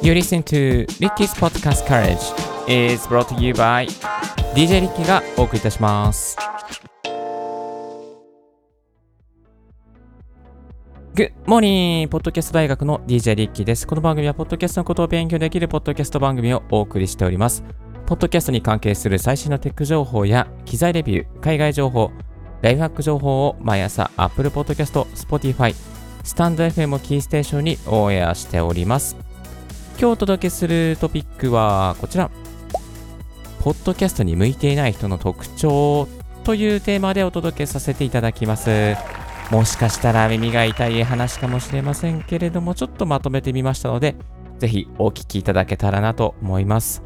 You listen to Ricky's Podcast Courage is brought to you by DJ リッキーがお送りいたします。Good morning! ポッドキャスト大学の DJ リッキーです。この番組はポッドキャストのことを勉強できるポッドキャスト番組をお送りしております。ポッドキャストに関係する最新のテック情報や機材レビュー、海外情報、ライフハック情報を毎朝 Apple Podcast、Spotify、スタンド FM をキーステーションにオンエアしております。今日お届けするトピックはこちら。ポッドキャストに向いていない人の特徴というテーマでお届けさせていただきます。もしかしたら耳が痛い話かもしれませんけれども、ちょっとまとめてみましたので、ぜひお聞きいただけたらなと思います。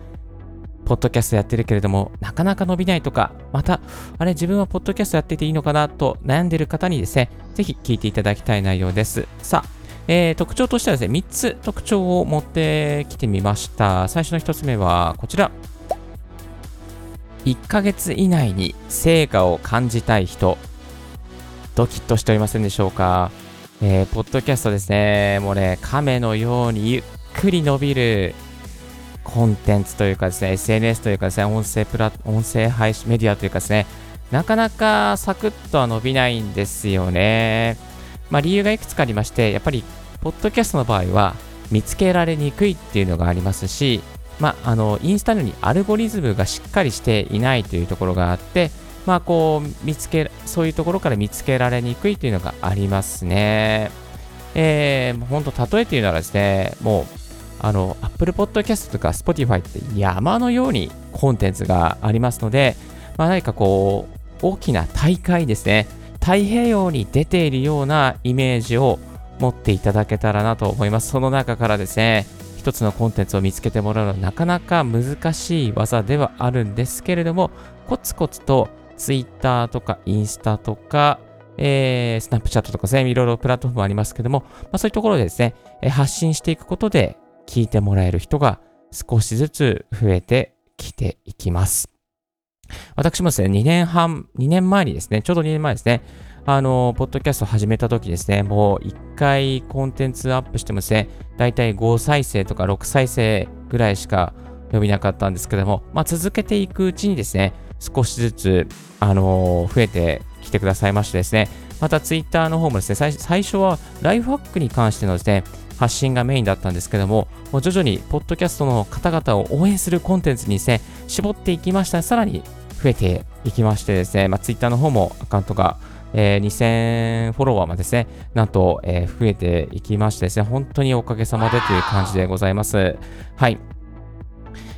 ポッドキャストやってるけれども、なかなか伸びないとか、また、あれ、自分はポッドキャストやってていいのかなと悩んでる方にですね、ぜひ聞いていただきたい内容です。さあ、えー特徴としてはですね、3つ特徴を持ってきてみました。最初の1つ目はこちら。1ヶ月以内に成果を感じたい人。ドキッとしておりませんでしょうか？えーポッドキャストですね、もうね、亀のようにゆっくり伸びるコンテンツというかですね、SNS というかですね、音声プラ音声配信メディアというかですね、なかなかサクッとは伸びないんですよね。まあ理由がいくつかありまして、やっぱり、ポッドキャストの場合は見つけられにくいっていうのがありますし、まあ、あの、インスタのようにアルゴリズムがしっかりしていないというところがあって、まあ、こう、見つけ、そういうところから見つけられにくいというのがありますね。えー、本当、例えて言うならですね、もう、あの、Apple Podcast とか Spotify って山のようにコンテンツがありますので、まあ、何かこう、大きな大会ですね、太平洋に出ているようなイメージを持っていただけたらなと思います。その中からですね、一つのコンテンツを見つけてもらうのはなかなか難しい技ではあるんですけれども、コツコツと Twitter とかインスタとか、えー、Snapchat とかですね、いろいろプラットフォームありますけども、まあ、そういうところでですね、え発信していくことで聞いてもらえる人が少しずつ増えてきていきます。私もですね、2年半、2年前にですね、ちょうど2年前ですね、あの、ポッドキャスト始めた時ですね、もう1回コンテンツアップしてもですね、だいたい5再生とか6再生ぐらいしか伸びなかったんですけども、まあ、続けていくうちにですね、少しずつ、あの増えてきてくださいましてですね、またツイッターの方もですね、最最初はライフハックに関してのですね、発信がメインだったんですけども、もう徐々にポッドキャストの方々を応援するコンテンツにですね、絞っていきました。さらに増えていきましてですね、まあ、ツイッターの方もアカウントが、えー2000フォロワーまですね、なんと、えー増えていきましてですね、本当におかげさまでという感じでございます。はい。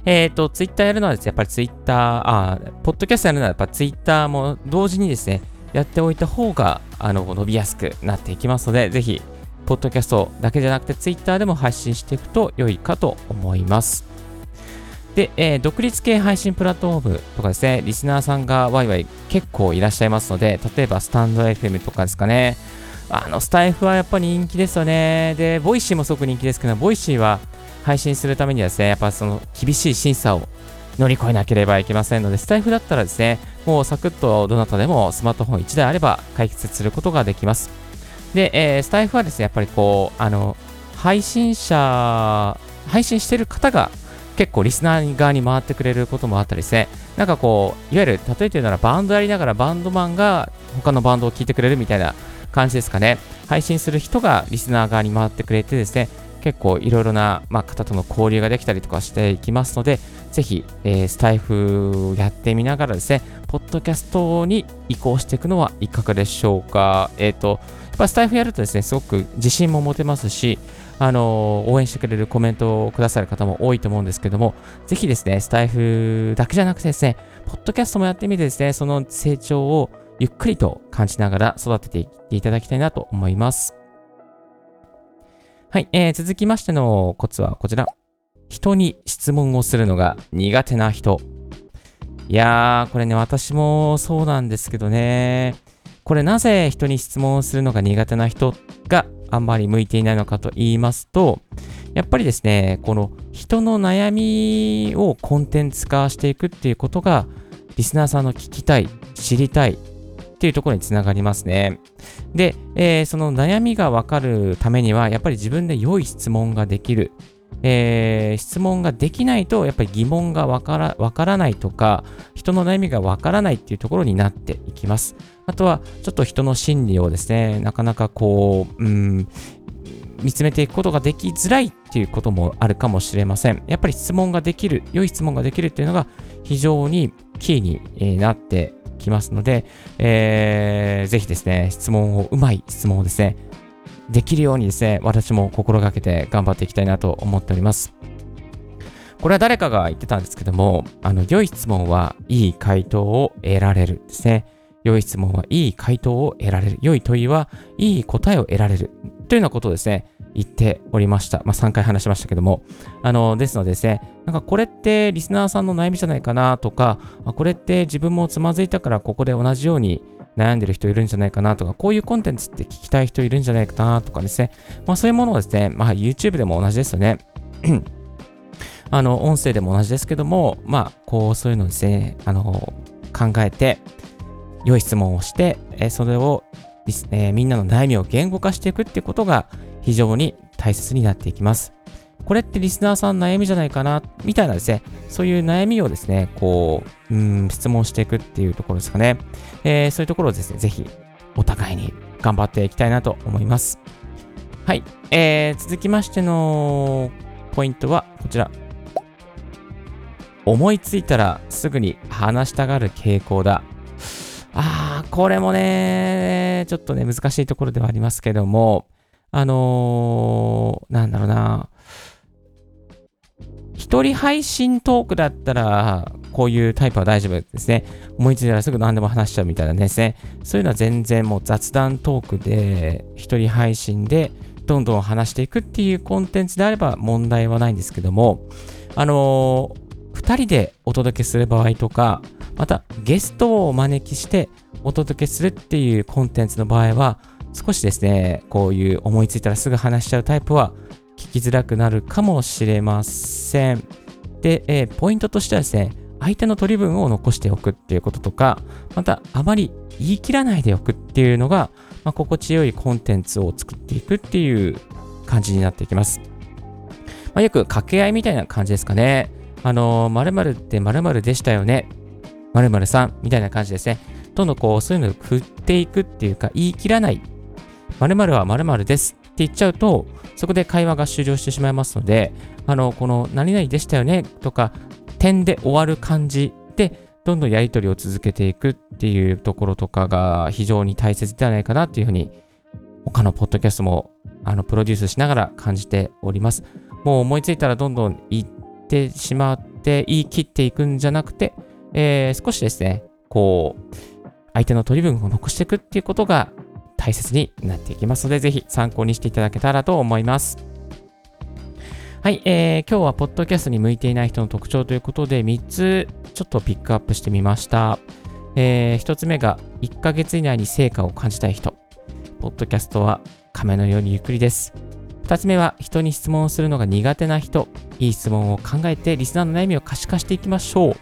えっ、と、ツイッターやるのはですね、やっぱりツイッター、あー、ポッドキャストやるのはやっぱツイッターも同時にですね、やっておいた方が、あの、伸びやすくなっていきますので、ぜひ、ポッドキャストだけじゃなくて、ツイッターでも配信していくと良いかと思います。で、えー独立系配信プラットフォームとかですね、リスナーさんがワイワイ結構いらっしゃいますので、例えばスタンド FM とかですかね、あの、スタイフはやっぱり人気ですよね。で、ボイシーもすごく人気ですけど、ボイシーは配信するためにはですね、やっぱその厳しい審査を乗り越えなければいけませんので、スタイフだったらですね、もうサクッとどなたでもスマートフォン1台あれば解決することができます。で、えースタイフはですね、やっぱりこう、あの、配信者、配信してる方が結構リスナー側に回ってくれることもあったりですね、なんかこう、いわゆる、例えて言うならバンドやりながらバンドマンが他のバンドを聴いてくれるみたいな感じですかね。配信する人がリスナー側に回ってくれてですね、結構いろいろな、まあ、方との交流ができたりとかしていきますので、ぜひ、えースタイフをやってみながらですね、ポッドキャストに移行していくのはいかがでしょうか。えっ、と、やっぱスタイフやるとですね、すごく自信も持てますし、あの応援してくれるコメントをくださる方も多いと思うんですけども、ぜひですね、スタイフだけじゃなくてですね、ポッドキャストもやってみてですね、その成長をゆっくりと感じながら育てていっていただきたいなと思います。はい、えー続きましてのコツはこちら。人に質問をするのが苦手な人。いやー、これね、私もそうなんですけどね。これなぜ人に質問をするのが苦手な人があんまり向いていないのかと言いますと、やっぱりですね、この人の悩みをコンテンツ化していくっていうことが、リスナーさんの聞きたい、知りたいっていうところにつながりますね。で、えーその悩みがわかるためには、やっぱり自分で良い質問ができる。えー、質問ができないと、やっぱり疑問がわからわからないとか、人の悩みがわからないっていうところになっていきます。あとは、ちょっと人の心理をですね、なかなかこう、うん、見つめていくことができづらいっていうこともあるかもしれません。やっぱり質問ができる、良い質問ができるっていうのが非常にキーになってきますので、えー、ぜひですね、質問を、うまい質問をですね、できるようにですね、私も心がけて頑張っていきたいなと思っております。これは誰かが言ってたんですけども、あの、良い質問はいい回答を得られるですね。良い質問はいい回答を得られる。良い問いはいい答えを得られる。というようなことをですね、言っておりました。まあ、3回話しましたけども。あの、ですのでですね、なんかこれってリスナーさんの悩みじゃないかなとか、これって自分もつまずいたからここで同じように悩んでる人いるんじゃないかなとか、こういうコンテンツって聞きたい人いるんじゃないかなとかですね、まあそういうものをですね、まあ YouTube でも同じですよね。あの、音声でも同じですけども、まあ、こう、そういうのですね、あの、考えて、良い質問をして、えそれを、えー、みんなの悩みを言語化していくっていうことが非常に大切になっていきます。これってリスナーさん悩みじゃないかな、みたいなですね、そういう悩みをですね、こう、うん、質問していくっていうところですかね。えー、そういうところをですね、ぜひ、お互いに頑張っていきたいなと思います。はい。えー、続きましてのポイントはこちら。思いついたらすぐに話したがる傾向だ。ああ、これもね、ちょっとね、難しいところではありますけども、あのー、なんだろうな、一人配信トークだったら、こういうタイプは大丈夫ですね。思いついたらすぐ何でも話しちゃうみたいなですね。そういうのは全然もう雑談トークで、一人配信でどんどん話していくっていうコンテンツであれば問題はないんですけども、あのー、二人でお届けする場合とか、またゲストをお招きしてお届けするっていうコンテンツの場合は、少しですね、こういう思いついたらすぐ話しちゃうタイプは聞きづらくなるかもしれません。で、えー、ポイントとしてはですね、相手の取り分を残しておくっていうこととか、またあまり言い切らないでおくっていうのが、まあ、心地よいコンテンツを作っていくっていう感じになっていきます。まあ、よく掛け合いみたいな感じですかね。あのー、〇〇って〇〇でしたよね。〇〇さんみたいな感じですね。どんどんこう、そういうのを振っていくっていうか、言い切らない。〇〇は〇〇ですって言っちゃうと、そこで会話が終了してしまいますので、あの、この何々でしたよねとか、点で終わる感じで、どんどんやり取りを続けていくっていうところとかが非常に大切ではないかなっていうふうに、他のポッドキャストもあのプロデュースしながら感じております。もう思いついたらどんどん言ってしまって、言い切っていくんじゃなくて、えー、少しですね、こう、相手の取り分を残していくっていうことが大切になっていきますので、ぜひ参考にしていただけたらと思います。はい、えー、今日はポッドキャストに向いていない人の特徴ということで、3つちょっとピックアップしてみました。えー、1つ目が、1ヶ月以内に成果を感じたい人。ポッドキャストは亀のようにゆっくりです。2つ目は、人に質問をするのが苦手な人。いい質問を考えて、リスナーの悩みを可視化していきましょう。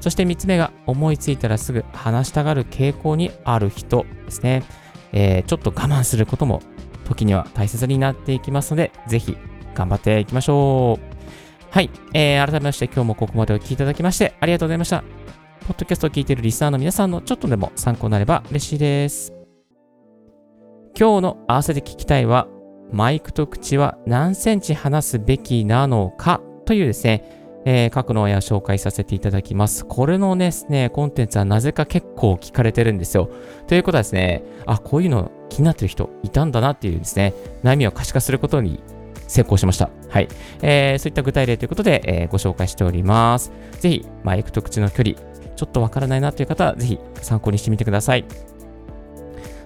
そして3つ目が、思いついたらすぐ話したがる傾向にある人ですね。えー、ちょっと我慢することも時には大切になっていきますので、ぜひ頑張っていきましょう。はい、えー、改めまして今日もここまでお聴きいただきましてありがとうございました。ポッドキャストを聞いているリスナーの皆さんのちょっとでも参考になれば嬉しいです。今日の合わせて聞きたいは、マイクと口は何センチ離すべきなのかというですね、えー、各の親を紹介させていただきます。これのですね、コンテンツはなぜか結構聞かれてるんですよ。ということはですね、あ、こういうの気になってる人いたんだなっていうですね、悩みを可視化することに成功しました。はい。えー、そういった具体例ということで、えー、ご紹介しております。ぜひ、マイクと口の距離、ちょっとわからないなという方は、ぜひ参考にしてみてください。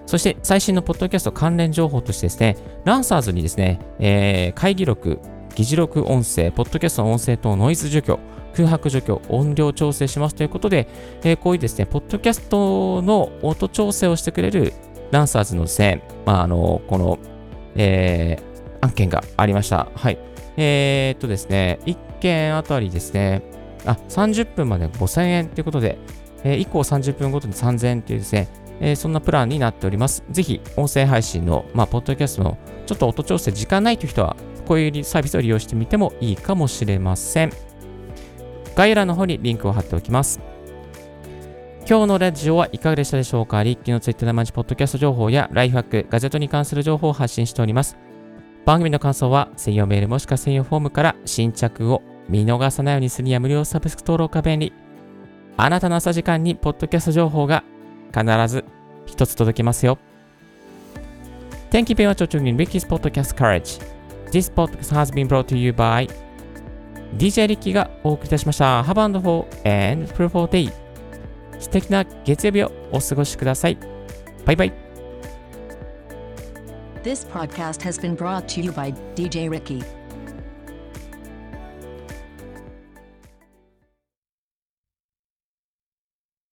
そして最新のポッドキャスト関連情報としてですね、ランサーズにですね、えー、会議録、議事録音声、ポッドキャストの音声等ノイズ除去、空白除去、音量調整しますということで、えー、こういうですね、ポッドキャストの音調整をしてくれるランサーズのですね、まあ、あの、この、えー、案件がありました。はい。えー、っとですね、1件あたりですね、あ、30分まで5000円ということで、えー、以降30分ごとに3000円というですね、えー、そんなプランになっております。ぜひ、音声配信の、まあ、ポッドキャストのちょっと音調整時間ないという人はこういうサービスを利用してみてもいいかもしれません。概要欄の方にリンクを貼っておきます。今日のラジオはいかがでしたでしょうか？リッキーのツイッターで毎日ポッドキャスト情報やライフハック、ガジェットに関する情報を発信しております。番組の感想は専用メールもしくは専用フォームから新着を見逃さないようにするには無料サブスク登録が便利。あなたの朝時間にポッドキャスト情報が必ず一つ届きますよ。Thank you very much for tuning in Ricky's Podcast Courage. This podcast has been brought to you by DJ リッキーがお送りいたしました。Have and for and p r o for day. 素敵な月曜日をお過ごしください。バイバイ。This podcast has been brought to you by DJ Ricky.